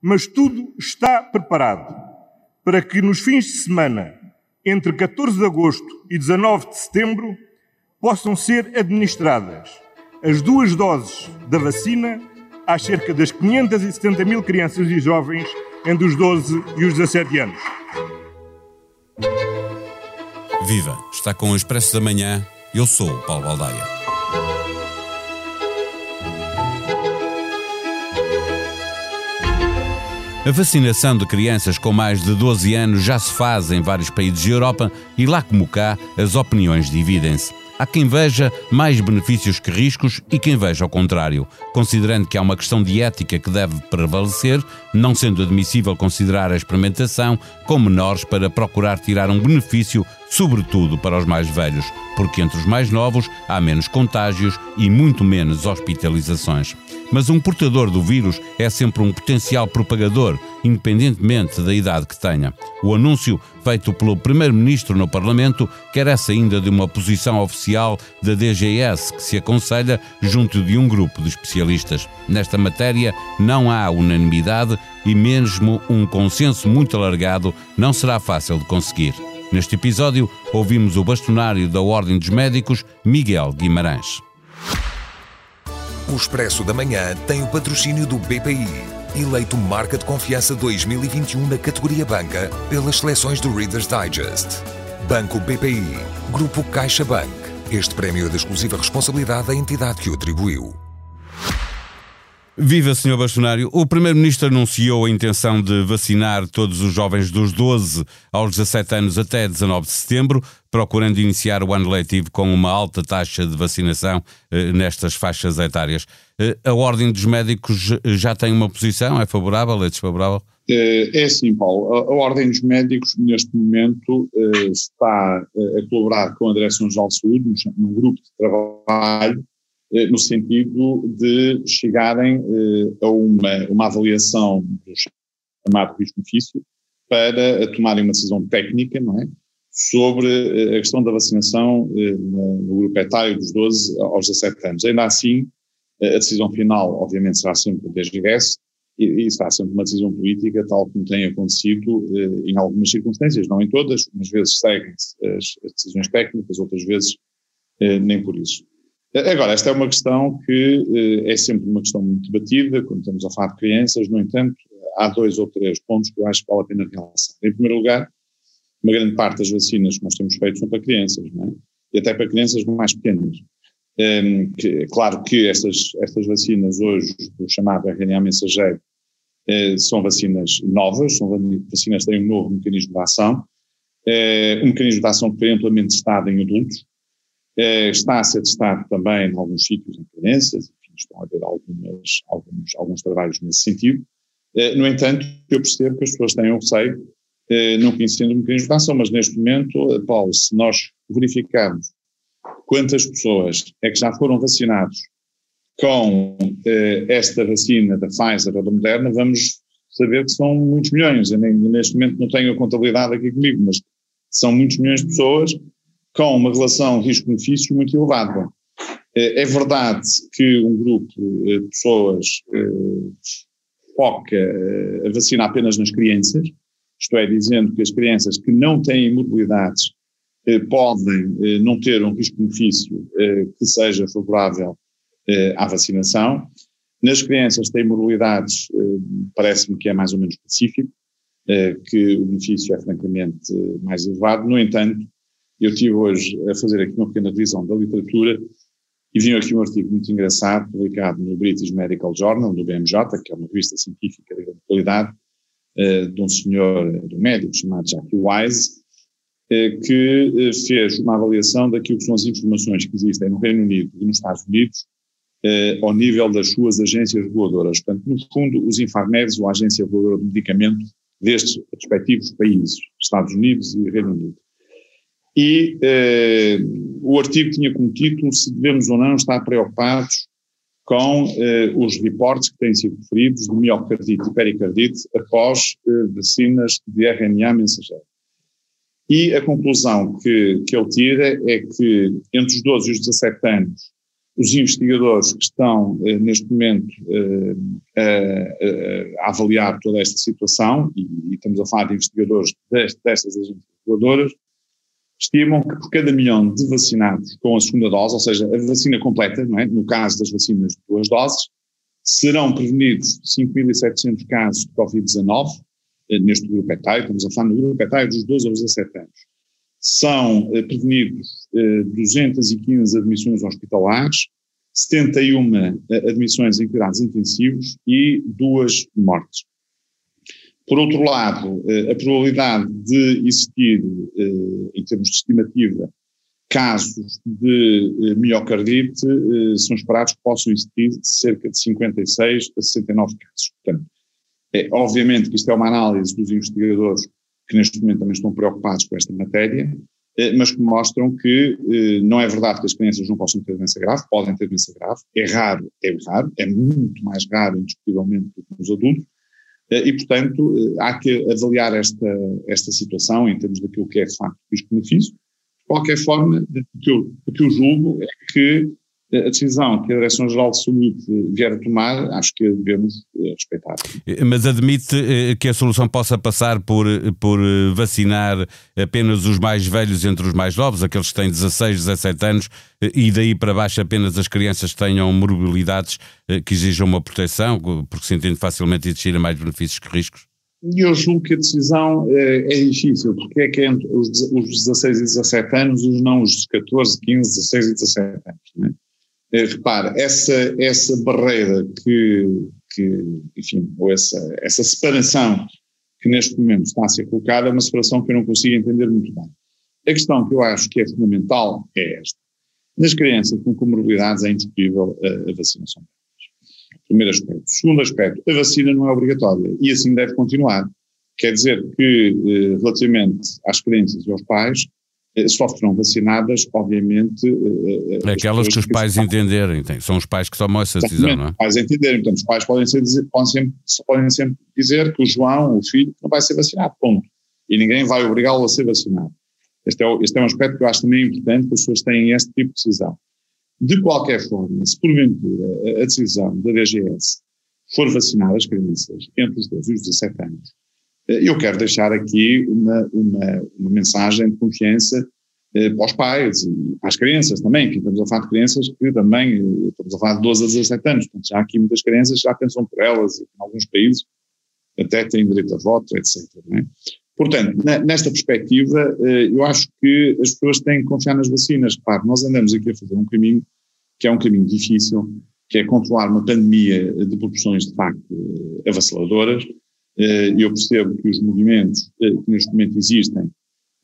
Mas tudo está preparado para que nos fins de semana, entre 14 de agosto e 19 de setembro, possam ser administradas as duas doses da vacina às cerca das 570 mil crianças e jovens entre os 12 e os 17 anos. Viva! Está com o Expresso da Manhã. Eu sou o Paulo Baldaia. A vacinação de crianças com mais de 12 anos já se faz em vários países da Europa e lá como cá as opiniões dividem-se. Há quem veja mais benefícios que riscos e quem veja ao contrário, considerando que há uma questão de ética que deve prevalecer, não sendo admissível considerar a experimentação com menores para procurar tirar um benefício, sobretudo para os mais velhos, porque entre os mais novos há menos contágios e muito menos hospitalizações. Mas um portador do vírus é sempre um potencial propagador, independentemente da idade que tenha. O anúncio feito pelo Primeiro-Ministro no Parlamento carece ainda de uma posição oficial da DGS, que se aconselha junto de um grupo de especialistas. Nesta matéria não há unanimidade e mesmo um consenso muito alargado não será fácil de conseguir. Neste episódio, ouvimos o bastonário da Ordem dos Médicos, Miguel Guimarães. O Expresso da Manhã tem o patrocínio do BPI, eleito Marca de Confiança 2021 na categoria Banca pelas seleções do Reader's Digest. Banco BPI, Grupo CaixaBank. Este prémio é de exclusiva responsabilidade da entidade que o atribuiu. Viva, Sr. Bastonário. O Primeiro-Ministro anunciou a intenção de vacinar todos os jovens dos 12 aos 17 anos até 19 de setembro, procurando iniciar o ano letivo com uma alta taxa de vacinação eh, nestas faixas etárias. Eh, a Ordem dos Médicos já tem uma posição? É favorável? É desfavorável? É assim, Paulo. A, a Ordem dos Médicos, neste momento, eh, está eh, a colaborar com a Direção-Geral de Saúde, num grupo de trabalho eh, no sentido de chegarem eh, a uma, uma avaliação do chamado risco-benefício para tomarem uma decisão técnica, não é? Sobre eh, a questão da vacinação no grupo etário dos 12 aos 17 anos. Ainda assim, a decisão final, obviamente, será sempre da DGS e, e será sempre uma decisão política, tal como tem acontecido em algumas circunstâncias, não em todas, umas vezes seguem-se as, as decisões técnicas, outras vezes nem por isso. Agora, esta é uma questão que eh, é sempre uma questão muito debatida quando estamos a falar de crianças, no entanto, há dois ou três pontos que eu acho que vale a pena realçar. Em primeiro lugar, uma grande parte das vacinas que nós temos feito são para crianças, é? E até para crianças mais pequenas. Um, ehm, que, claro que estas, estas vacinas hoje, do chamado RNA mensageiro, eh, são vacinas novas, são vacinas que têm um novo mecanismo de ação, eh, um mecanismo de ação que foi amplamente testado em adultos, está a ser testado também em alguns sítios em crianças, enfim, estão a haver algumas, alguns, alguns trabalhos nesse sentido. Eh, no entanto, eu percebo que as pessoas têm um receio, eh, não conhecendo o mecanismo de ação, mas neste momento, Paulo, se nós verificarmos quantas pessoas é que já foram vacinados com esta vacina da Pfizer ou da Moderna, vamos saber que são muitos milhões. Eu neste momento não tenho a contabilidade aqui comigo, mas são muitos milhões de pessoas com uma relação risco-benefício muito elevada. É, é verdade que um grupo de pessoas eh, foca eh, a vacina apenas nas crianças, isto é, dizendo que as crianças que não têm mobilidades eh, podem não ter um risco-benefício que seja favorável à vacinação. Nas crianças que têm mobilidades, parece-me que é mais ou menos específico, que o benefício é francamente mais elevado. No entanto, eu estive hoje a fazer aqui uma pequena revisão da literatura e vi aqui um artigo muito engraçado publicado no British Medical Journal, do BMJ, que é uma revista científica de grande qualidade, uh, de um senhor, de um médico chamado Jackie Wise, uh, que uh, fez uma avaliação daquilo que são as informações que existem no Reino Unido e nos Estados Unidos ao nível das suas agências reguladoras. Portanto, no fundo, os Infarmeds, ou a Agência Reguladora do Medicamento, destes respectivos países, Estados Unidos e Reino Unido e eh, o artigo tinha como título se devemos ou não estar preocupados com eh, os reportes que têm sido referidos de miocardite e pericardite após eh, vacinas de RNA mensageiro. E a conclusão que, que ele tira é que entre os 12 e os 17 anos Os investigadores que estão eh, neste momento eh, a, avaliar toda esta situação, e, e, estamos a falar de investigadores deste, destas agências reguladoras, estimam que por cada milhão de vacinados com a segunda dose, ou seja, a vacina completa, é? no caso das vacinas de duas doses, serão prevenidos 5.700 casos de Covid-19, eh, neste grupo etário, estamos a falar no grupo etário dos 12 aos 17 anos. São eh, prevenidos eh, 215 admissões hospitalares, 71 eh, admissões em cuidados intensivos e duas mortes. Por outro lado, eh, a probabilidade de existir, eh, em termos de estimativa, casos de eh, miocardite são esperados que possam existir cerca de 56 a 69 casos. Portanto, é, obviamente que isto é uma análise dos investigadores que neste momento também estão preocupados com esta matéria, mas que mostram que não é verdade que as crianças não possam ter doença grave, podem ter doença grave, é raro, é raro, é muito mais raro indiscutivelmente do que nos adultos, e, portanto, eh, há que avaliar esta, esta situação em termos daquilo que é de facto risco-benefício. De qualquer forma, o que, o que eu julgo é que a decisão que a Direção-Geral de Saúde vier a tomar, acho que devemos eh, respeitar. Mas admite que a solução possa passar por, por vacinar apenas os mais velhos entre os mais novos, aqueles que têm 16, 17 anos, e daí para baixo apenas as crianças que tenham morbilidades que exijam uma proteção, porque se entende facilmente existirem mais benefícios que riscos? Eu julgo que a decisão é, é difícil, porque é que é entre os, os 16 e 17 anos, os não os 14, 15, 16 e 17 anos. É, repare, essa, essa barreira que, que, enfim, ou essa, essa separação que neste momento está a ser colocada é uma separação que eu não consigo entender muito bem. A questão que eu acho que é fundamental é esta. Nas crianças com comorbilidades é indiscutível a, a vacinação. Primeiro aspecto. Segundo aspecto, a vacina não é obrigatória e assim deve continuar. Quer dizer que, eh, relativamente às crianças e aos pais, eh, só serão vacinadas, obviamente. Eh, eh, Aquelas que os pais que entenderem, são os pais que tomam essa decisão, não é? Os pais entenderem, portanto, os pais podem, ser, podem, sempre, podem sempre dizer que o João, o filho, não vai ser vacinado, ponto. E ninguém vai obrigá-lo a ser vacinado. Este é, este é um aspecto que eu acho também importante que as pessoas tenham este tipo de decisão. De qualquer forma, se porventura a decisão da DGS for vacinar as crianças entre os 12 e os 17 anos, eu quero deixar aqui uma, uma, uma mensagem de confiança eh, para os pais e para as crianças também, que estamos a falar de crianças que também, eh, estamos a falar de 12 a 17 anos, portanto já aqui muitas crianças já pensam por elas, e em alguns países até têm direito a voto, etc. É? Portanto, nesta perspectiva, eh, eu acho que as pessoas têm que confiar nas vacinas. Claro, nós andamos aqui a fazer um caminho que é um caminho difícil, que é controlar uma pandemia de proporções de facto eh, avassaladoras, eu percebo que os movimentos eh, que neste momento existem,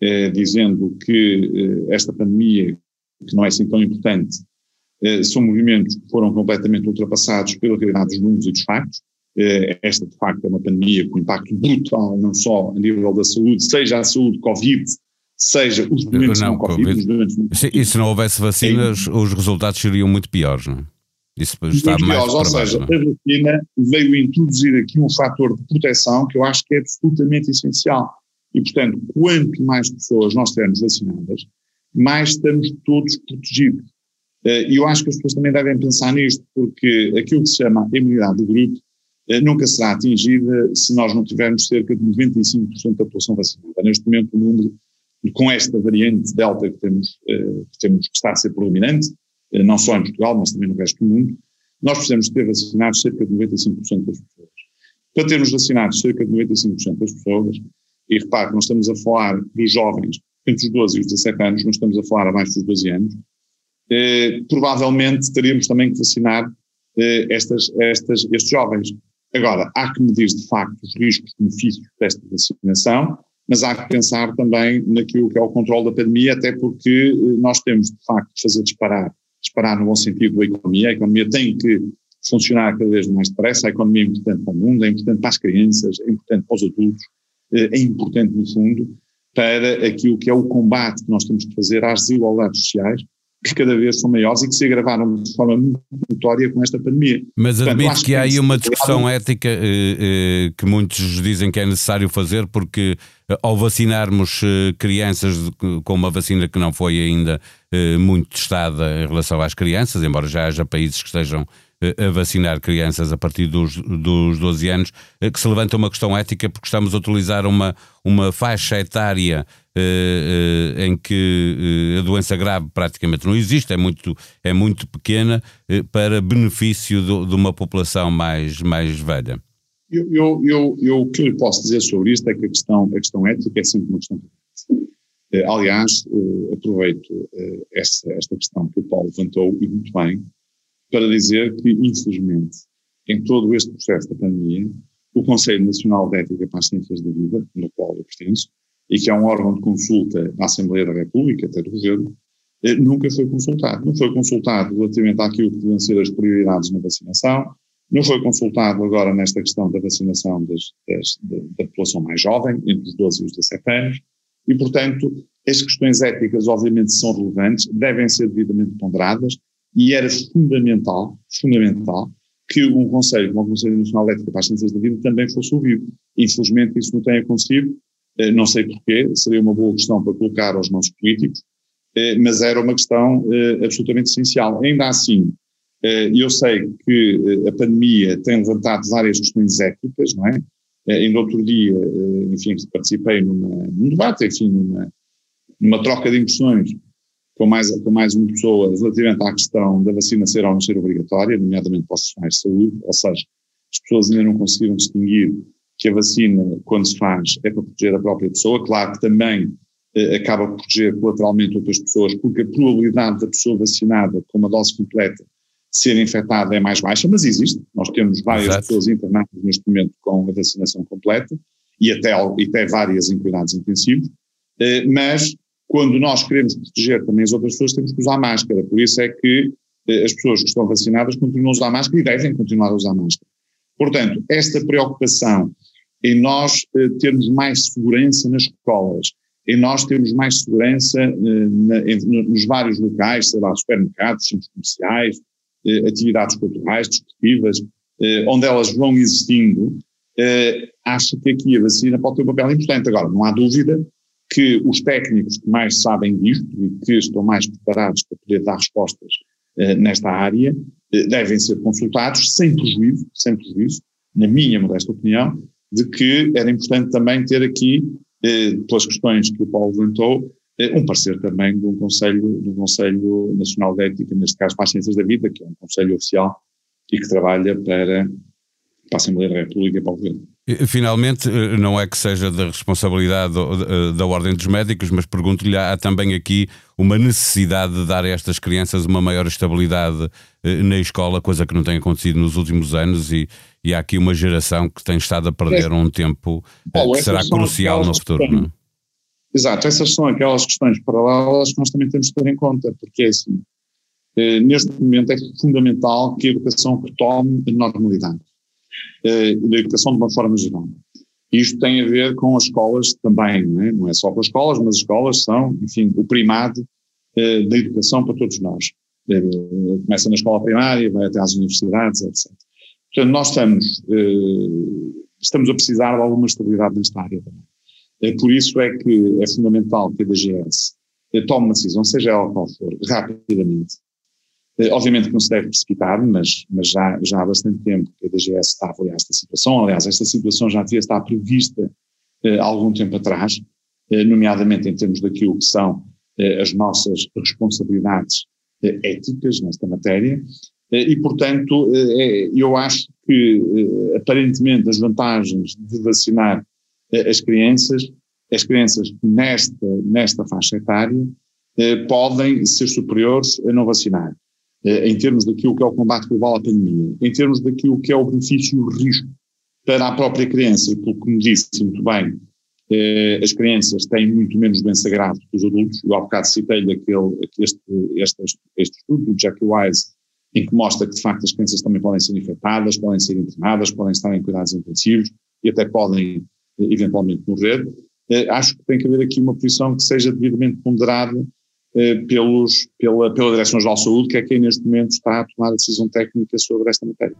eh, dizendo que esta pandemia, que não é assim tão importante, são movimentos que foram completamente ultrapassados pela realidade dos números e dos factos. Esta, de facto, é uma pandemia com impacto brutal, não só a nível da saúde, seja a saúde Covid, seja os doentes não, não COVID. COVID. Doentes não COVID. E se não houvesse vacinas, é. os resultados seriam muito piores, não é? Isso está mais ou seja, é? a vacina veio introduzir aqui um fator de proteção que eu acho que é absolutamente essencial. E, portanto, quanto mais pessoas nós tivermos vacinadas, mais estamos todos protegidos. Eh, e eu acho que as pessoas também devem pensar nisto, porque aquilo que se chama imunidade de grupo eh, nunca será atingida se nós não tivermos cerca de 95% da população vacinada. Neste momento, o número, com esta variante Delta que temos, eh, que temos que está a ser predominante, não só em Portugal, mas também no resto do mundo, nós precisamos ter vacinados cerca de 95% das pessoas. Para termos vacinados cerca de 95% das pessoas, e repare que nós estamos a falar dos jovens entre os 12 e os 17 anos, não estamos a falar abaixo dos 12 anos, eh, provavelmente teríamos também que vacinar eh, estas, estas, estes jovens. Agora, há que medir de facto os riscos e benefícios desta vacinação, mas há que pensar também naquilo que é o controle da pandemia, até porque eh, nós temos de facto de fazer disparar disparar no bom sentido a economia. A economia tem que funcionar cada vez mais depressa. A economia é importante para o mundo, é importante para as crianças, é importante para os adultos, eh, é importante, no fundo, para aquilo que é o combate que nós temos que fazer às desigualdades sociais, que cada vez são maiores e que se agravaram de forma muito notória com esta pandemia. Mas admito que há aí uma discussão ética eh, eh, que muitos dizem que é necessário fazer, porque eh, ao vacinarmos eh, crianças com uma vacina que não foi ainda eh, muito testada em relação às crianças, embora já haja países que estejam a vacinar crianças a partir dos, dos 12 anos, que se levanta uma questão ética porque estamos a utilizar uma, uma faixa etária eh, eh, em que eh, a doença grave praticamente não existe, é muito, é muito pequena, para benefício do, de uma população mais, mais velha? Eu, eu, eu, eu, o que eu posso dizer sobre isto é que a questão, a questão ética é sempre uma questão. Aliás, aproveito esta, esta questão que o Paulo levantou, e muito bem, para dizer que, infelizmente, em todo este processo da pandemia, o Conselho Nacional de Ética para as Ciências da Vida, no qual eu pertenço, e que é um órgão de consulta da Assembleia da República, até do Governo, eh, nunca foi consultado. Não foi consultado relativamente àquilo que devem ser as prioridades na vacinação, não foi consultado agora nesta questão da vacinação das, das, da, da, população mais jovem, entre os 12 e os 17 anos, e, portanto, as questões éticas, obviamente, são relevantes, devem ser devidamente ponderadas, e era fundamental, fundamental, que um Conselho, como o Conselho Nacional de Ética para as Ciências da Vida, também fosse ouvido. Infelizmente, isso não tem acontecido, eh, não sei porquê, seria uma boa questão para colocar aos nossos políticos, eh, mas era uma questão eh, absolutamente essencial. Ainda assim, eu sei que a pandemia tem levantado várias questões éticas, não é? Ainda outro dia, enfim, participei numa, num debate, enfim, numa, numa troca de impressões com mais, com mais uma pessoa relativamente à questão da vacina ser ou não ser obrigatória, nomeadamente para os profissionais de saúde, ou seja, as pessoas ainda não conseguiram distinguir que a vacina, quando se faz, é para proteger a própria pessoa. Claro que também eh, acaba por proteger colateralmente outras pessoas, porque a probabilidade da pessoa vacinada com uma dose completa ser infectada é mais baixa, mas existe. Nós temos várias Exato. pessoas internadas neste momento com a vacinação completa e até, e até várias em cuidados intensivos, eh, mas quando nós queremos proteger também as outras pessoas, temos que usar máscara. Por isso é que eh, as pessoas que estão vacinadas continuam a usar máscara e devem continuar a usar máscara. Portanto, esta preocupação em nós eh, termos mais segurança nas escolas, em nós termos mais segurança eh, na, nos vários locais, sei lá, supermercados, centros comerciais, atividades culturais, desportivas, onde elas vão existindo, acho que aqui a vacina pode ter um papel importante. Agora, não há dúvida que os técnicos que mais sabem disto e que estão mais preparados para poder dar respostas eh, nesta área, devem ser consultados sem prejuízo, sem prejuízo, na minha modesta opinião, de que era importante também ter aqui, eh, pelas questões que o Paulo levantou, eh, um parecer também de um Conselho, Conselho Nacional de Ética, neste caso para as Ciências da Vida, que é um Conselho oficial e que trabalha para, para a Assembleia da República e para o Governo. Finalmente, eh, não é que seja da responsabilidade eh, da Ordem dos Médicos, mas pergunto-lhe: há também aqui uma necessidade de dar a estas crianças uma maior estabilidade eh, na escola, coisa que não tem acontecido nos últimos anos, e, e há aqui uma geração que tem estado a perder um tempo que será crucial no futuro. Não? É? Exato, essas são aquelas questões paralelas que nós também temos de ter em conta, porque é assim, neste momento é fundamental que a educação retome a normalidade eh, da educação de uma forma geral. Isto tem a ver com as escolas também, não é, não é só com as escolas, mas as escolas são, enfim, o primado eh, da educação para todos nós. Eh, começa na escola primária, vai até às universidades, etc. Portanto, nós estamos, eh, estamos a precisar de alguma estabilidade nesta área também. Por isso é que é fundamental que a DGS tome uma decisão, seja ela qual for, rapidamente, obviamente que não se deve precipitar, mas, mas já, já há bastante tempo que a DGS está a avaliar esta situação. Aliás, esta situação já devia estar prevista eh, há algum tempo atrás, eh, nomeadamente em termos daquilo que são eh, as nossas responsabilidades eh, éticas nesta matéria. Eh, e, portanto, eu acho que, aparentemente, as vantagens de vacinar as crianças, as crianças nesta, nesta faixa etária, podem ser superiores a não vacinar. Eh, em termos daquilo que é o combate global à pandemia, em termos daquilo que é o benefício e o risco para a própria criança, e pelo que me disse muito bem, eh, as crianças têm muito menos doença grave que os adultos. Eu há bocado citei-lhe aquele, este, este, este estudo do Jackie Wise, em que mostra que de facto as crianças também podem ser infectadas, podem ser internadas, podem estar em cuidados intensivos e até podem eh, eventualmente morrer. Acho que tem que haver aqui uma posição que seja devidamente ponderada pelos, pela, pela Direção-Geral de Saúde, que é quem neste momento está a tomar a decisão técnica sobre esta matéria.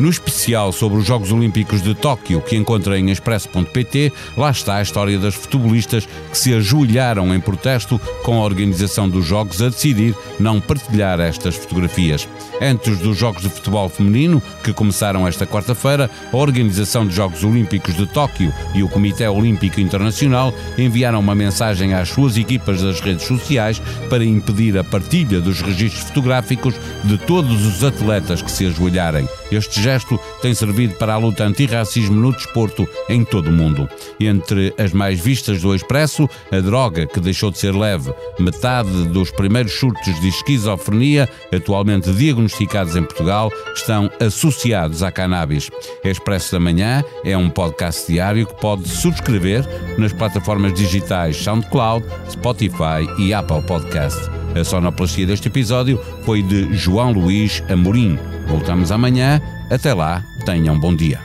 No especial sobre os Jogos Olímpicos de Tóquio, que encontra em expresso.pt, lá está a história das futebolistas que se ajoelharam em protesto com a organização dos Jogos a decidir não partilhar estas fotografias. Antes dos Jogos de Futebol Feminino, que começaram esta quarta-feira, a Organização dos Jogos Olímpicos de Tóquio e o Comitê Olímpico Internacional enviaram uma mensagem às suas equipas das redes sociais para impedir a partilha dos registros fotográficos de todos os atletas que se ajoelharem. Este gesto tem servido para a luta antirracismo no desporto em todo o mundo. Entre as mais vistas do Expresso, a droga que deixou de ser leve, metade dos primeiros surtos de esquizofrenia atualmente diagnosticados em Portugal estão associados à cannabis. Expresso da Manhã é um podcast diário que pode subscrever nas plataformas digitais SoundCloud, Spotify e Apple Podcast. A sonoplastia deste episódio foi de João Luís Amorim. Voltamos amanhã. Até lá, tenham bom dia.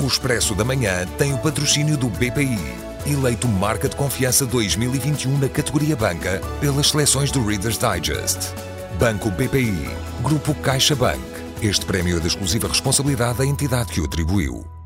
O Expresso da Manhã tem o patrocínio do BPI, eleito Marca de Confiança 2021 na categoria Banca pelas seleções do Reader's Digest. Banco BPI, Grupo CaixaBank. Este prémio é de exclusiva responsabilidade da entidade que o atribuiu.